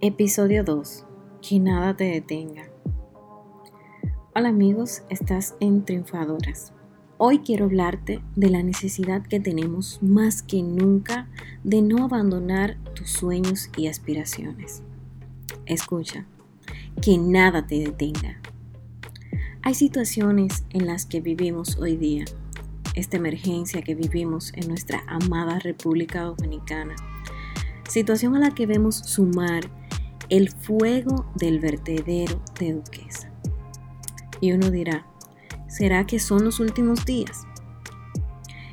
Episodio 2. Que nada te detenga. Hola amigos, estás en Triunfadoras. Hoy quiero hablarte de la necesidad que tenemos más que nunca de no abandonar tus sueños y aspiraciones. Escucha, que nada te detenga. Hay situaciones en las que vivimos hoy día, esta emergencia que vivimos en nuestra amada República Dominicana, situación a la que vemos sumar el fuego del vertedero de Duquesa. Y uno dirá, ¿será que son los últimos días?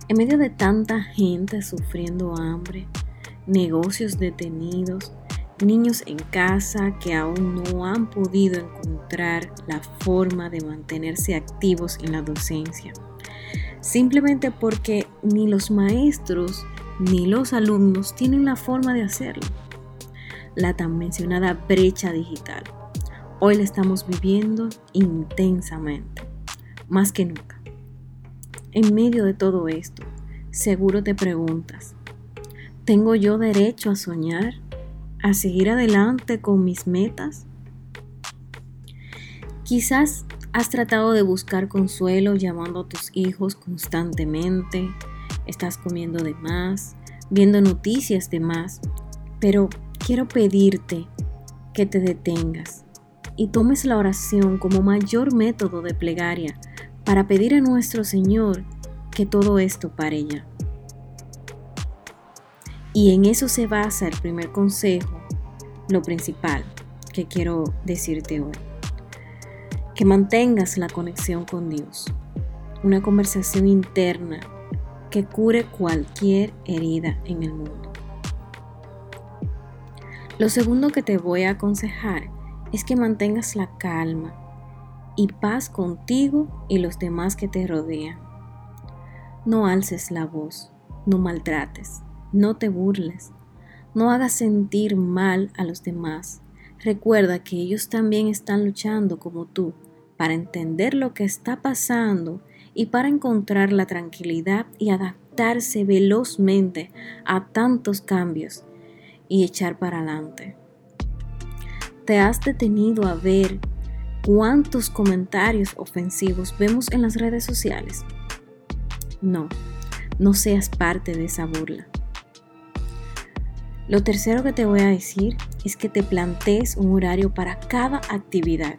En medio de tanta gente sufriendo hambre, negocios detenidos, niños en casa que aún no han podido encontrar la forma de mantenerse activos en la docencia, simplemente porque ni los maestros ni los alumnos tienen la forma de hacerlo la tan mencionada brecha digital. Hoy la estamos viviendo intensamente, más que nunca. En medio de todo esto, seguro te preguntas, ¿tengo yo derecho a soñar? ¿A seguir adelante con mis metas? Quizás has tratado de buscar consuelo llamando a tus hijos constantemente, estás comiendo de más, viendo noticias de más, pero quiero pedirte que te detengas y tomes la oración como mayor método de plegaria para pedir a nuestro Señor que todo esto pare ya. Y en eso se basa el primer consejo, lo principal que quiero decirte hoy. Que mantengas la conexión con Dios, una conversación interna que cure cualquier herida en el mundo. Lo segundo que te voy a aconsejar es que mantengas la calma y paz contigo y los demás que te rodean. No alces la voz, no maltrates, no te burles, no hagas sentir mal a los demás. Recuerda que ellos también están luchando como tú para entender lo que está pasando y para encontrar la tranquilidad y adaptarse velozmente a tantos cambios y echar para adelante. ¿Te has detenido a ver cuántos comentarios ofensivos vemos en las redes sociales? No, no seas parte de esa burla. Lo tercero que te voy a decir es que te plantees un horario para cada actividad.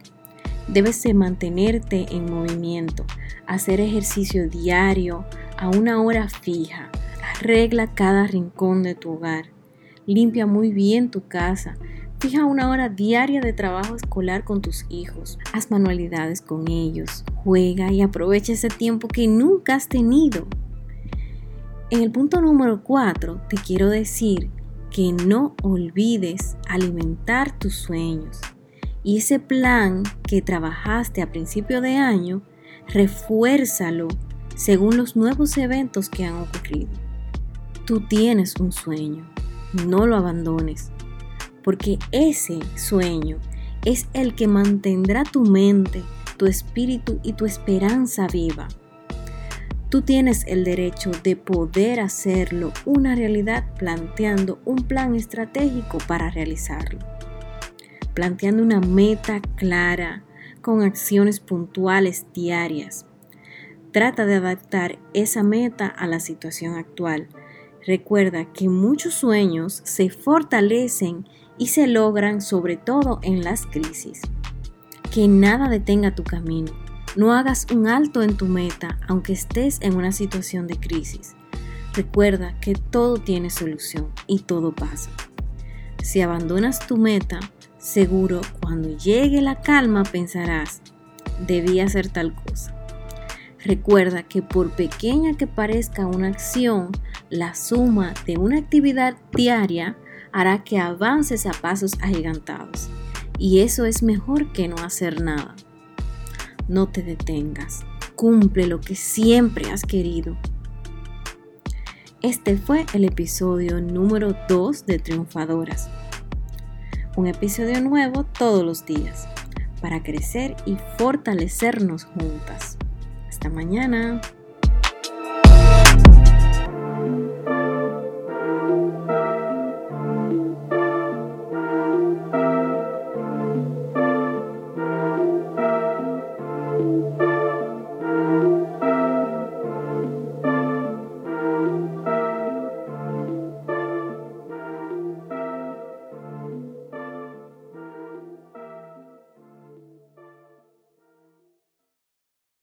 Debes de mantenerte en movimiento, hacer ejercicio diario a una hora fija. Arregla cada rincón de tu hogar. Limpia muy bien tu casa. Fija una hora diaria de trabajo escolar con tus hijos. Haz manualidades con ellos. Juega y aprovecha ese tiempo que nunca has tenido. En el punto número 4 te quiero decir que no olvides alimentar tus sueños. Y ese plan que trabajaste a principio de año, refuérzalo según los nuevos eventos que han ocurrido. Tú tienes un sueño no lo abandones, porque ese sueño es el que mantendrá tu mente, tu espíritu y tu esperanza viva. Tú tienes el derecho de poder hacerlo una realidad planteando un plan estratégico para realizarlo. Planteando una meta clara con acciones puntuales diarias. Trata de adaptar esa meta a la situación actual Recuerda que muchos sueños se fortalecen y se logran sobre todo en las crisis. Que nada detenga tu camino. No hagas un alto en tu meta aunque estés en una situación de crisis. Recuerda que todo tiene solución y todo pasa. Si abandonas tu meta, seguro cuando llegue la calma pensarás, debía hacer tal cosa. Recuerda que por pequeña que parezca una acción, la suma de una actividad diaria hará que avances a pasos agigantados. Y eso es mejor que no hacer nada. No te detengas. Cumple lo que siempre has querido. Este fue el episodio número 2 de Triunfadoras. Un episodio nuevo todos los días para crecer y fortalecernos juntas. Hasta mañana.